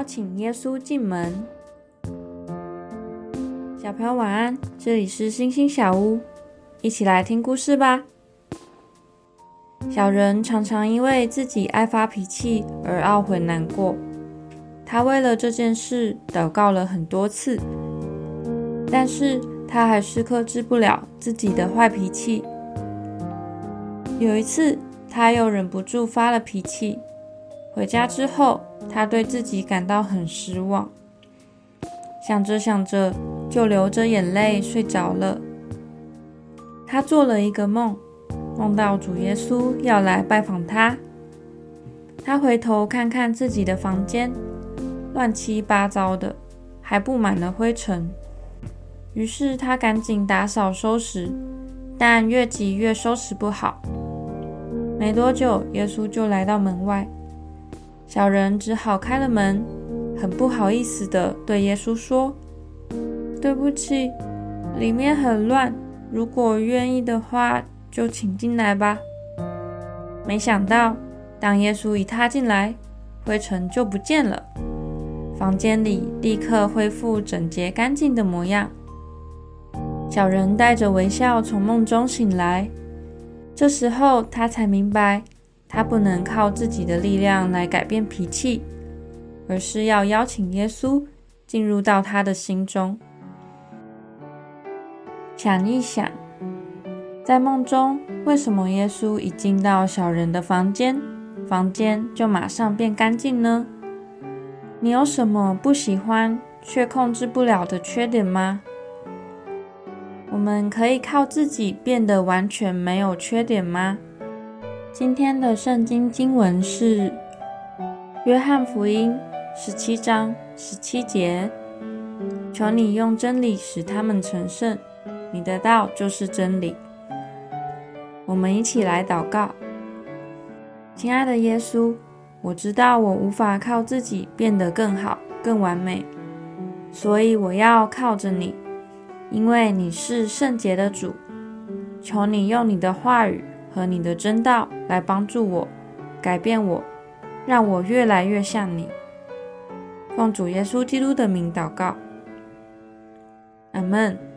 邀请耶稣进门。小朋友晚安，这里是星星小屋，一起来听故事吧。小人常常因为自己爱发脾气而懊悔难过，他为了这件事祷告了很多次，但是他还是克制不了自己的坏脾气。有一次，他又忍不住发了脾气。回家之后，他对自己感到很失望，想着想着就流着眼泪睡着了。他做了一个梦，梦到主耶稣要来拜访他。他回头看看自己的房间，乱七八糟的，还布满了灰尘。于是他赶紧打扫收拾，但越急越收拾不好。没多久，耶稣就来到门外。小人只好开了门，很不好意思的对耶稣说：“对不起，里面很乱。如果愿意的话，就请进来吧。”没想到，当耶稣一踏进来，灰尘就不见了，房间里立刻恢复整洁干净的模样。小人带着微笑从梦中醒来，这时候他才明白。他不能靠自己的力量来改变脾气，而是要邀请耶稣进入到他的心中。想一想，在梦中，为什么耶稣一进到小人的房间，房间就马上变干净呢？你有什么不喜欢却控制不了的缺点吗？我们可以靠自己变得完全没有缺点吗？今天的圣经经文是《约翰福音》十七章十七节：“求你用真理使他们成圣，你的道就是真理。”我们一起来祷告：亲爱的耶稣，我知道我无法靠自己变得更好、更完美，所以我要靠着你，因为你是圣洁的主。求你用你的话语。和你的真道来帮助我，改变我，让我越来越像你。奉主耶稣基督的名祷告，阿门。